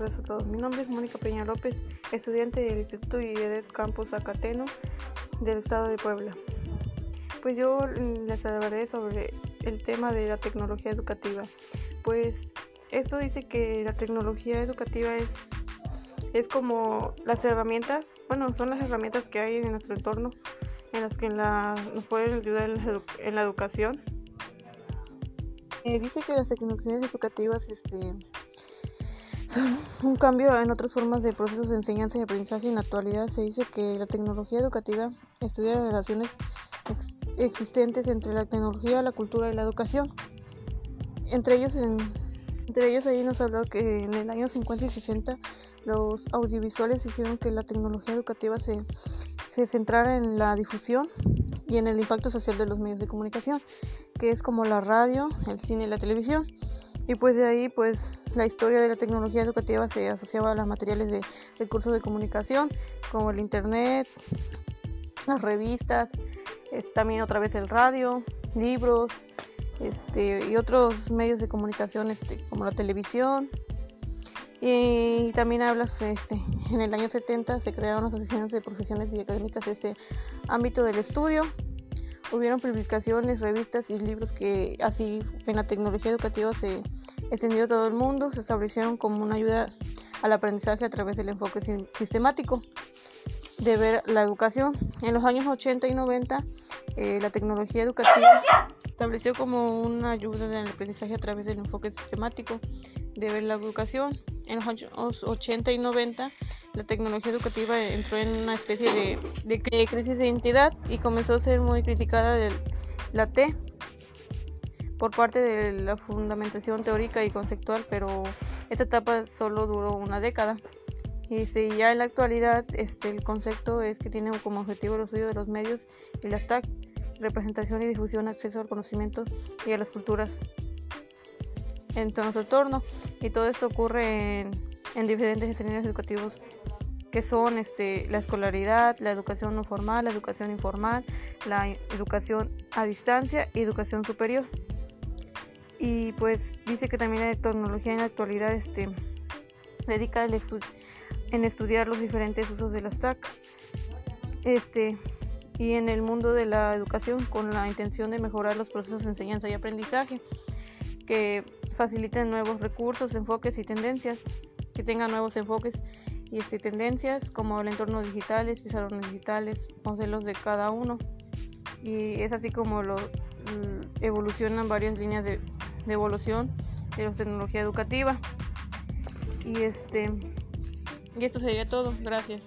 tardes a todos. Mi nombre es Mónica Peña López, estudiante del Instituto IEDET Campus Acateno del Estado de Puebla. Pues yo les hablaré sobre el tema de la tecnología educativa. Pues esto dice que la tecnología educativa es, es como las herramientas, bueno, son las herramientas que hay en nuestro entorno en las que nos pueden ayudar en la, educación. Eh, dice que las tecnologías educativas este, son un cambio en otras formas de procesos de enseñanza y aprendizaje. En la actualidad se dice que la tecnología educativa estudia las relaciones existentes entre la tecnología, la cultura y la educación. Entre ellos, entre ellos ahí nos habló que en el año 50 y 60 los audiovisuales hicieron que la tecnología educativa se, se centrara en la difusión y en el impacto social de los medios de comunicación, que es como la radio, el cine y la televisión. Y pues de ahí pues la historia de la tecnología educativa se asociaba a los materiales de recursos de comunicación como el internet, las revistas, también otra vez el radio, libros este, y otros medios de comunicación este, como la televisión. Y también hablas, este, en el año 70 se crearon las asociaciones de profesiones y académicas de este ámbito del estudio hubieron publicaciones, revistas y libros que así en la tecnología educativa se extendió a todo el mundo, se establecieron como una ayuda al aprendizaje a través del enfoque sistemático de ver la educación. En los años 80 y 90 eh, la tecnología educativa estableció como una ayuda en aprendizaje a través del enfoque sistemático de ver la educación. En los años 80 y 90 la tecnología educativa entró en una especie de, de crisis de identidad y comenzó a ser muy criticada de la T por parte de la fundamentación teórica y conceptual, pero esta etapa solo duró una década. Y si ya en la actualidad este, el concepto es que tiene como objetivo el estudio de los medios y la TAC, representación y difusión, acceso al conocimiento y a las culturas en nuestro entorno. Y todo esto ocurre en, en diferentes escenarios educativos que son este, la escolaridad, la educación no formal, la educación informal, la educación a distancia y educación superior. Y pues dice que también la tecnología en la actualidad este, dedica el en estudiar los diferentes usos de las TAC este, y en el mundo de la educación con la intención de mejorar los procesos de enseñanza y aprendizaje que faciliten nuevos recursos, enfoques y tendencias, que tengan nuevos enfoques y este, tendencias como el entorno digitales, pizarrones digitales, modelos de cada uno. Y es así como lo, evolucionan varias líneas de, de evolución de la tecnología educativa. Y este y esto sería todo. Gracias.